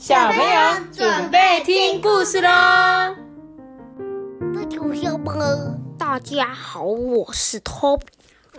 小朋友准备听故事喽！大家好，大家好，我是 Top。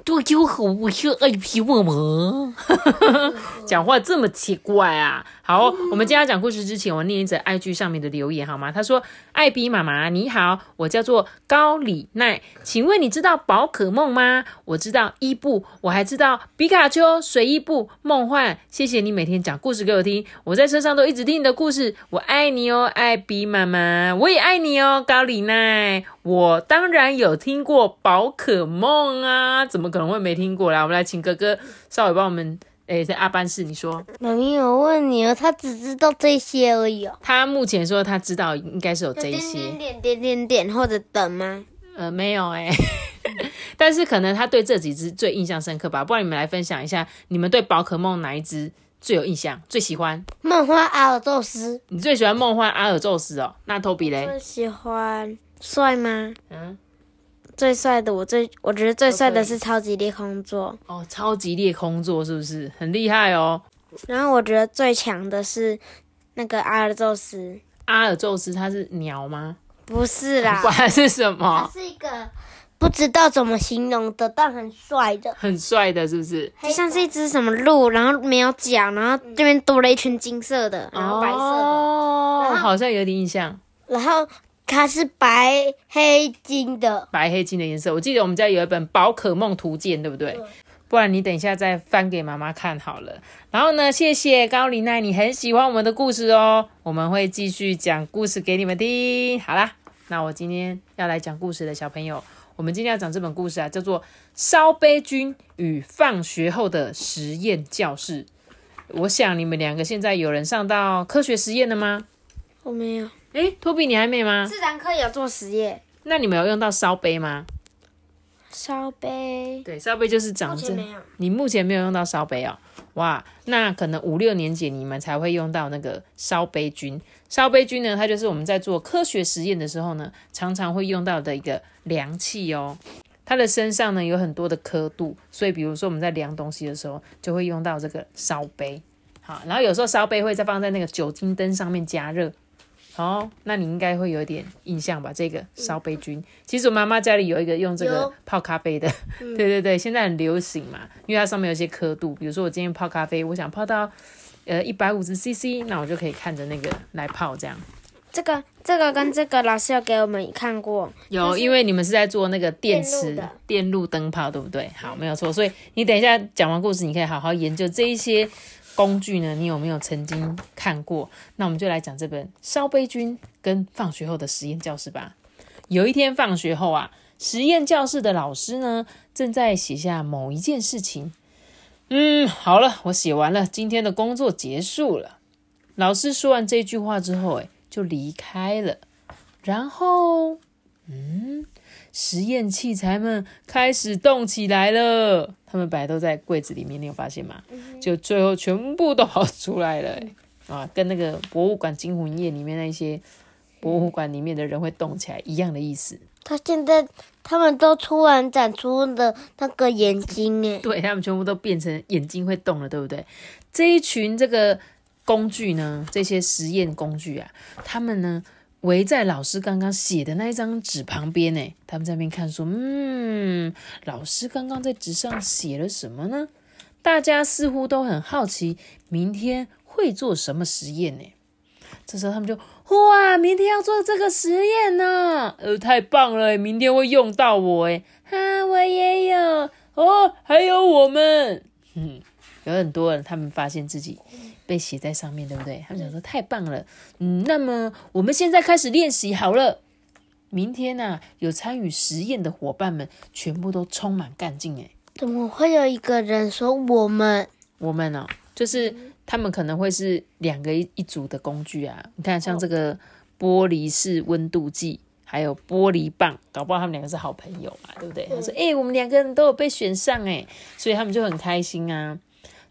大家好，我是爱皮妈妈。讲话这么奇怪啊！好，我们今天要讲故事之前，我念一则 IG 上面的留言好吗？他说：“艾比妈妈你好，我叫做高李奈，请问你知道宝可梦吗？我知道伊布，我还知道皮卡丘、水伊布、梦幻。谢谢你每天讲故事给我听，我在车上都一直听你的故事，我爱你哦，艾比妈妈，我也爱你哦，高李奈。我当然有听过宝可梦啊，怎么可能会没听过啦？我们来请哥哥稍微帮我们。”哎，在阿班士，你说，妈咪，我问你哦，他只知道这些而已哦。他目前说他知道应该是有这些点点点点点或者等吗？呃，没有哎，但是可能他对这几只最印象深刻吧。不然你们来分享一下，你们对宝可梦哪一只最有印象、最喜欢？梦幻阿尔宙斯。你最喜欢梦幻阿尔宙斯哦？那托比嘞？最喜欢帅吗？嗯。最帅的，我最我觉得最帅的是超级裂空座哦，超级裂空座是不是很厉害哦？然后我觉得最强的是那个阿尔宙斯。阿尔宙斯他是鸟吗？不是啦，管是什么？是一个不知道怎么形容的，但很帅的，很帅的，是不是？就像是一只什么鹿，然后没有脚，然后这边多了一圈金色的，然后白色的，哦，好像有点印象。然后。它是白黑金的，白黑金的颜色。我记得我们家有一本宝可梦图鉴，对不对？不然你等一下再翻给妈妈看好了。然后呢，谢谢高林奈，你很喜欢我们的故事哦。我们会继续讲故事给你们听。好啦，那我今天要来讲故事的小朋友，我们今天要讲这本故事啊，叫做《烧杯君与放学后的实验教室》。我想你们两个现在有人上到科学实验了吗？我没有。哎，托比，你还没吗？自然课有做实验。那你们有用到烧杯吗？烧杯。对，烧杯就是长这。你目前没有用到烧杯哦。哇，那可能五六年级你们才会用到那个烧杯菌。烧杯菌呢，它就是我们在做科学实验的时候呢，常常会用到的一个量器哦。它的身上呢有很多的刻度，所以比如说我们在量东西的时候，就会用到这个烧杯。好，然后有时候烧杯会再放在那个酒精灯上面加热。哦，那你应该会有点印象吧？这个烧杯菌，其实我妈妈家里有一个用这个泡咖啡的，对对对，现在很流行嘛，因为它上面有些刻度，比如说我今天泡咖啡，我想泡到呃一百五十 CC，那我就可以看着那个来泡这样。这个这个跟这个老师有给我们看过，有，因为你们是在做那个电池电路灯泡，对不对？好，没有错，所以你等一下讲完故事，你可以好好研究这一些。工具呢？你有没有曾经看过？那我们就来讲这本《烧杯君》跟放学后的实验教室吧。有一天放学后啊，实验教室的老师呢正在写下某一件事情。嗯，好了，我写完了，今天的工作结束了。老师说完这句话之后，哎，就离开了。然后，嗯。实验器材们开始动起来了，他们本来都在柜子里面，你有发现吗？就最后全部都跑出来了，啊，跟那个博物馆惊魂夜里面那些博物馆里面的人会动起来一样的意思。他现在他们都突然长出了那个眼睛，哎，对他们全部都变成眼睛会动了，对不对？这一群这个工具呢，这些实验工具啊，他们呢？围在老师刚刚写的那一张纸旁边呢，他们在那边看说：“嗯，老师刚刚在纸上写了什么呢？”大家似乎都很好奇，明天会做什么实验呢？这时候他们就：“哇，明天要做这个实验呢！呃，太棒了，明天会用到我诶哈，我也有哦，还有我们，嗯，有很多人，他们发现自己。”被写在上面，对不对？他们想说太棒了，嗯，那么我们现在开始练习好了。明天呢，有参与实验的伙伴们全部都充满干劲，诶，怎么会有一个人说我们？我们呢，就是他们可能会是两个一一组的工具啊。你看，像这个玻璃式温度计，还有玻璃棒，搞不好他们两个是好朋友嘛，对不对？他说，哎，我们两个人都有被选上，哎，所以他们就很开心啊。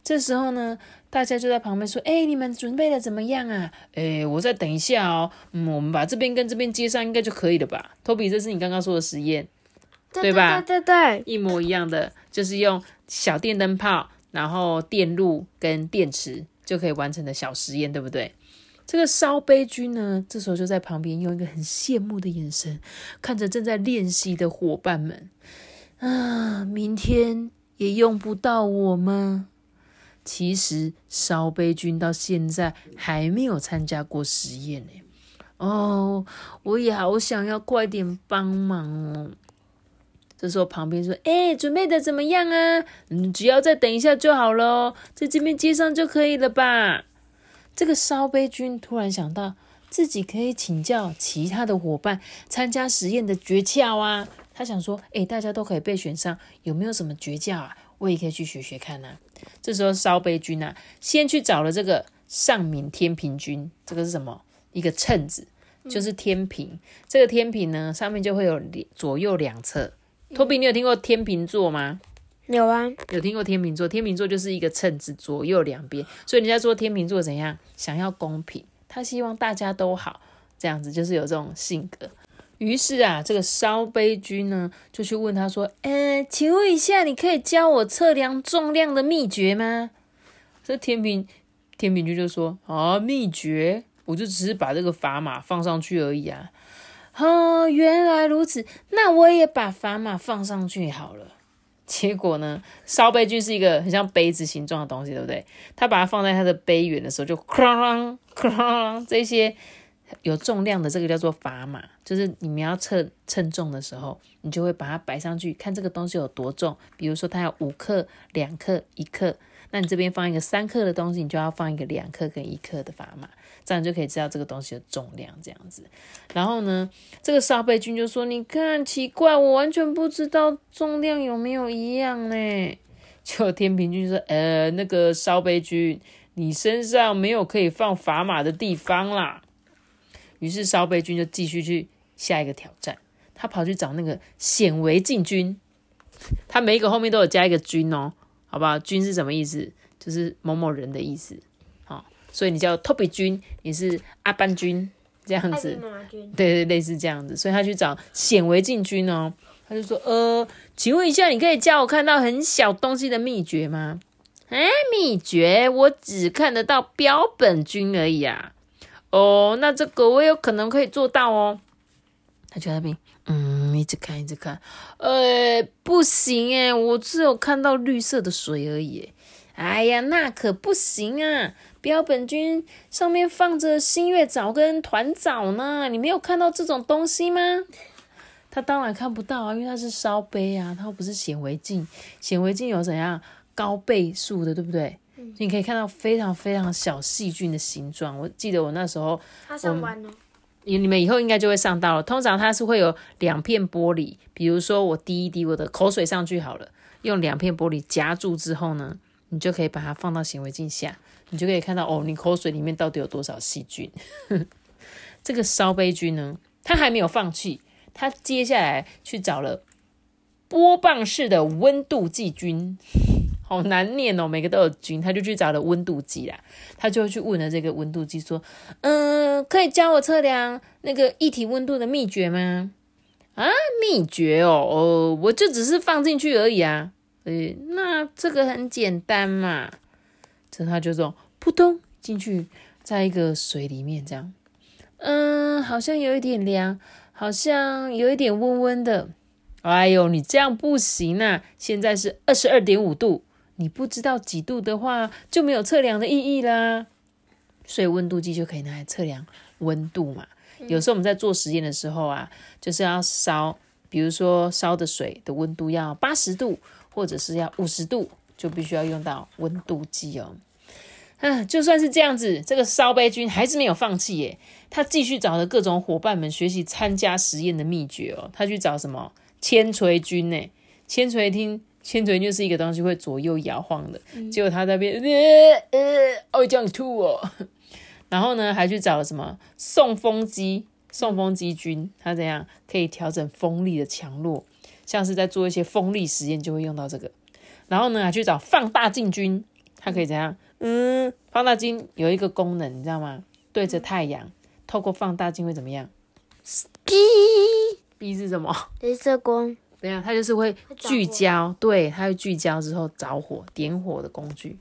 这时候呢，大家就在旁边说：“哎，你们准备的怎么样啊？哎，我再等一下哦。嗯，我们把这边跟这边接上，应该就可以了吧？”托比，这是你刚刚说的实验，对吧？对对对，一模一样的，就是用小电灯泡，然后电路跟电池就可以完成的小实验，对不对？这个烧杯君呢，这时候就在旁边用一个很羡慕的眼神看着正在练习的伙伴们。啊，明天也用不到我吗？其实烧杯菌到现在还没有参加过实验呢。哦，我也好想要快点帮忙哦。这时候旁边说：“哎，准备的怎么样啊？嗯，只要再等一下就好了，在这边接上就可以了吧？”这个烧杯菌突然想到，自己可以请教其他的伙伴参加实验的诀窍啊。他想说：“哎，大家都可以被选上，有没有什么诀窍啊？我也可以去学学看呐。”这时候烧杯君啊，先去找了这个上敏天平君，这个是什么？一个秤子，就是天平。这个天平呢，上面就会有左右两侧。托比，你有听过天平座吗？有啊，有听过天平座。天平座就是一个秤子，左右两边。所以人家说天平座怎样？想要公平，他希望大家都好，这样子就是有这种性格。于是啊，这个烧杯君呢，就去问他说：“呃，请问一下，你可以教我测量重量的秘诀吗？”这天平天平君就说：“啊，秘诀，我就只是把这个砝码放上去而已啊。”哦，原来如此，那我也把砝码放上去好了。结果呢，烧杯君是一个很像杯子形状的东西，对不对？他把它放在他的杯缘的时候，就哐啷哐啷，这些有重量的这个叫做砝码，就是你们要称称重的时候，你就会把它摆上去，看这个东西有多重。比如说它有五克、两克、一克，那你这边放一个三克的东西，你就要放一个两克跟一克的砝码。这样就可以知道这个东西的重量，这样子。然后呢，这个沙贝君就说：“你看，奇怪，我完全不知道重量有没有一样呢。”就天平君说：“呃，那个烧杯君，你身上没有可以放砝码的地方啦。”于是烧杯君就继续去下一个挑战。他跑去找那个显微镜君，他每一个后面都有加一个君哦，好不好？君是什么意思？就是某某人的意思。好所以你叫 Toby 君，你是阿班君这样子，对对，类似这样子。所以他去找显微镜君哦，他就说：“呃，请问一下，你可以教我看到很小东西的秘诀吗？”哎，秘诀我只看得到标本菌而已啊。哦，那这个我有可能可以做到哦。他就在那边，嗯，一直看，一直看。呃，不行诶，我只有看到绿色的水而已。哎呀，那可不行啊！标本君上面放着新月藻跟团藻呢，你没有看到这种东西吗？他当然看不到啊，因为它是烧杯啊，它又不是显微镜。显微镜有怎样高倍数的，对不对？你可以看到非常非常小细菌的形状。我记得我那时候，他上班哦，你们以后应该就会上到了。通常它是会有两片玻璃，比如说我滴一滴我的口水上去好了，用两片玻璃夹住之后呢？你就可以把它放到显微镜下，你就可以看到哦，你口水里面到底有多少细菌。这个烧杯菌呢，它还没有放弃，它接下来去找了波棒式的温度计菌，好难念哦，每个都有菌，他就去找了温度计啦，他就去问了这个温度计说：“嗯，可以教我测量那个液体温度的秘诀吗？”啊，秘诀哦，哦，我就只是放进去而已啊。诶那这个很简单嘛，这他就说扑通进去，在一个水里面这样，嗯，好像有一点凉，好像有一点温温的。哎呦，你这样不行啊！现在是二十二点五度，你不知道几度的话，就没有测量的意义啦。所以温度计就可以拿来测量温度嘛。有时候我们在做实验的时候啊，就是要烧，比如说烧的水的温度要八十度。或者是要五十度，就必须要用到温度计哦。嗯，就算是这样子，这个烧杯君还是没有放弃耶。他继续找了各种伙伴们学习参加实验的秘诀哦。他去找什么千锤君呢？千锤听，千嘴就是一个东西会左右摇晃的。结果他在边呃呃，哦这样吐哦。然后呢，还去找了什么送风机？送风机菌，它怎样可以调整风力的强弱？像是在做一些风力实验，就会用到这个。然后呢，还去找放大镜菌，它可以怎样？嗯，放大镜有一个功能，你知道吗？对着太阳，透过放大镜会怎么样？B 是什么？镭射光。对啊，它就是会聚焦，对，它会聚焦之后着火，点火的工具。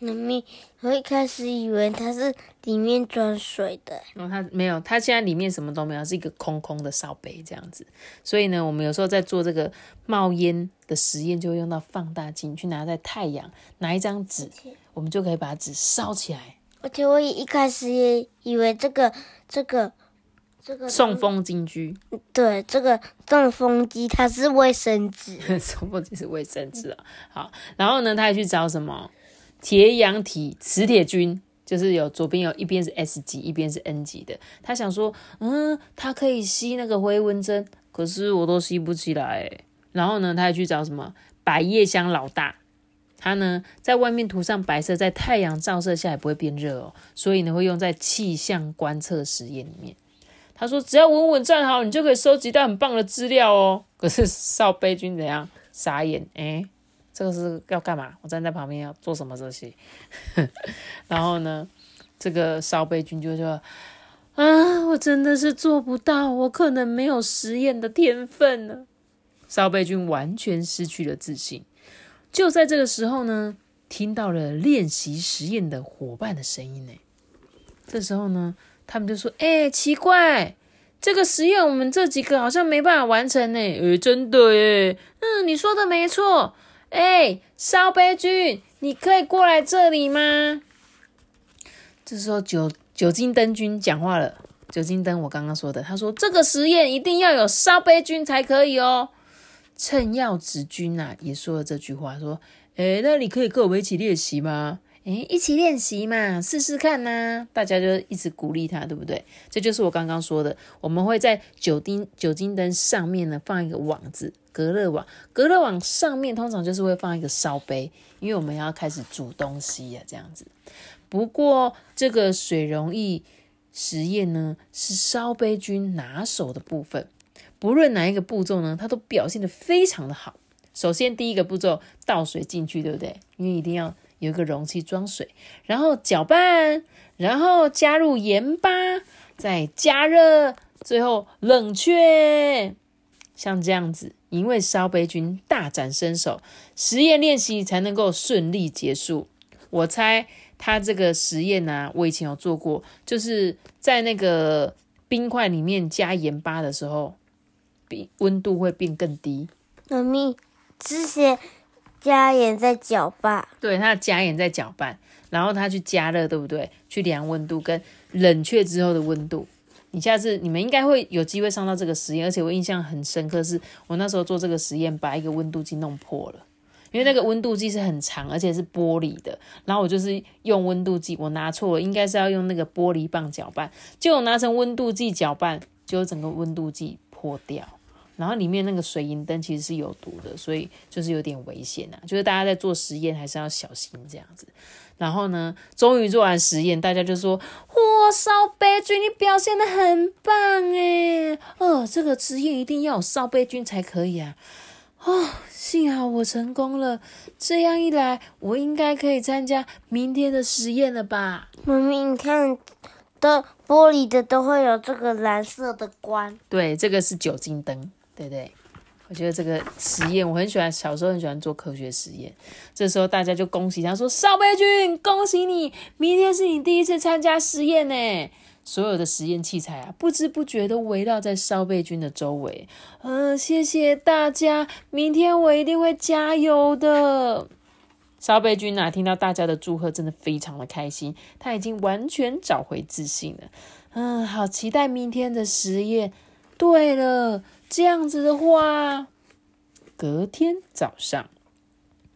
妈咪，我一开始以为它是里面装水的。然后它没有，它现在里面什么都没有，是一个空空的烧杯这样子。所以呢，我们有时候在做这个冒烟的实验，就会用到放大镜去拿在太阳，拿一张纸，我们就可以把纸烧起来。而且我一开始也以为这个这个这个送风金居，对，这个送风机它是卫生纸，送风机是卫生纸啊。好，然后呢，他还去找什么？铁氧体磁铁菌就是有左边有一边是 S 级，一边是 N 级的。他想说，嗯，它可以吸那个回纹针，可是我都吸不起来。然后呢，他还去找什么百叶香老大，他呢在外面涂上白色，在太阳照射下也不会变热哦，所以呢会用在气象观测实验里面。他说，只要稳稳站好，你就可以收集到很棒的资料哦。可是少杯君怎样？傻眼哎。这个是要干嘛？我站在旁边要做什么这些？然后呢，这个烧杯君就说：“啊，我真的是做不到，我可能没有实验的天分呢。”烧杯君完全失去了自信。就在这个时候呢，听到了练习实验的伙伴的声音呢。这时候呢，他们就说：“哎，奇怪，这个实验我们这几个好像没办法完成呢。”哎，真的耶，嗯，你说的没错。哎，烧杯君，你可以过来这里吗？这时候酒酒精灯君讲话了。酒精灯，我刚刚说的，他说这个实验一定要有烧杯君才可以哦。趁药子君呐也说了这句话，说：哎，那你可以跟我们一起练习吗？哎，一起练习嘛，试试看呐！大家就一直鼓励他，对不对？这就是我刚刚说的，我们会在酒精酒精灯上面呢放一个网子，隔热网。隔热网上面通常就是会放一个烧杯，因为我们要开始煮东西呀，这样子。不过这个水溶液实验呢，是烧杯君拿手的部分，不论哪一个步骤呢，它都表现的非常的好。首先第一个步骤倒水进去，对不对？因为一定要。有一个容器装水，然后搅拌，然后加入盐巴，再加热，最后冷却。像这样子，因为烧杯菌大展身手，实验练习才能够顺利结束。我猜他这个实验呢，我以前有做过，就是在那个冰块里面加盐巴的时候，冰温度会变更低。妈咪，之前。加盐再搅拌，对，他加盐再搅拌，然后他去加热，对不对？去量温度跟冷却之后的温度。你下次你们应该会有机会上到这个实验，而且我印象很深刻，是我那时候做这个实验，把一个温度计弄破了，因为那个温度计是很长，而且是玻璃的。然后我就是用温度计，我拿错了，应该是要用那个玻璃棒搅拌，结果拿成温度计搅拌，就整个温度计破掉。然后里面那个水银灯其实是有毒的，所以就是有点危险呐。就是大家在做实验还是要小心这样子。然后呢，终于做完实验，大家就说：“哇，烧杯菌，你表现的很棒诶哦，这个实验一定要有烧杯菌才可以啊！哦，幸好我成功了。这样一来，我应该可以参加明天的实验了吧？”妈咪，你看。的玻璃的都会有这个蓝色的光，对，这个是酒精灯。对对，我觉得这个实验我很喜欢，小时候很喜欢做科学实验。这时候大家就恭喜他说：“少杯君，恭喜你，明天是你第一次参加实验呢！”所有的实验器材啊，不知不觉都围绕在烧杯君的周围。嗯，谢谢大家，明天我一定会加油的。烧杯君啊，听到大家的祝贺，真的非常的开心，他已经完全找回自信了。嗯，好期待明天的实验。对了。这样子的话，隔天早上，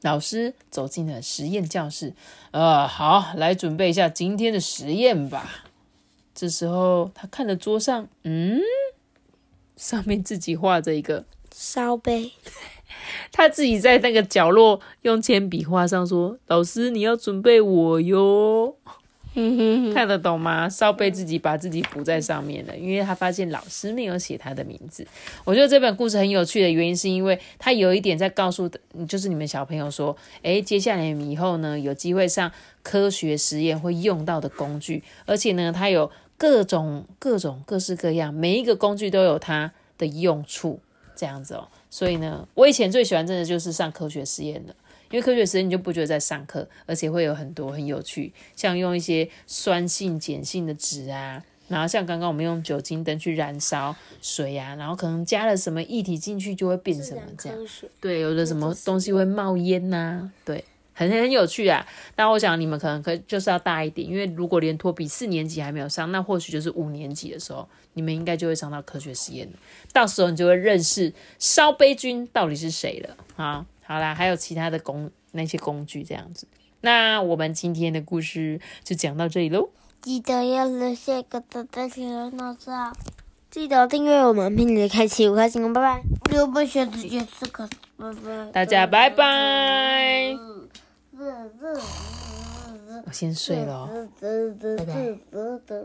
老师走进了实验教室。呃，好，来准备一下今天的实验吧。这时候，他看着桌上，嗯，上面自己画着一个烧杯。他自己在那个角落用铅笔画上，说：“老师，你要准备我哟。”看得懂吗？烧杯自己把自己补在上面了，因为他发现老师没有写他的名字。我觉得这本故事很有趣的原因，是因为他有一点在告诉，就是你们小朋友说，诶，接下来以后呢，有机会上科学实验会用到的工具，而且呢，它有各种各种各式各样，每一个工具都有它的用处，这样子哦。所以呢，我以前最喜欢真的就是上科学实验的。因为科学实验你就不觉得在上课，而且会有很多很有趣，像用一些酸性、碱性的纸啊。然后像刚刚我们用酒精灯去燃烧水呀，然后可能加了什么液体进去就会变什么这样。对，有的什么东西会冒烟呐，对，很很有趣啊。但我想你们可能可就是要大一点，因为如果连托比四年级还没有上，那或许就是五年级的时候，你们应该就会上到科学实验了。到时候你就会认识烧杯菌到底是谁了啊。好啦，还有其他的工那些工具这样子。那我们今天的故事就讲到这里喽。记得要留下一个大大的脑子啊！记得订阅我们，并且开启五颗星哦！拜拜！六不学直接四颗，拜拜！大家拜拜！我先睡了，拜拜。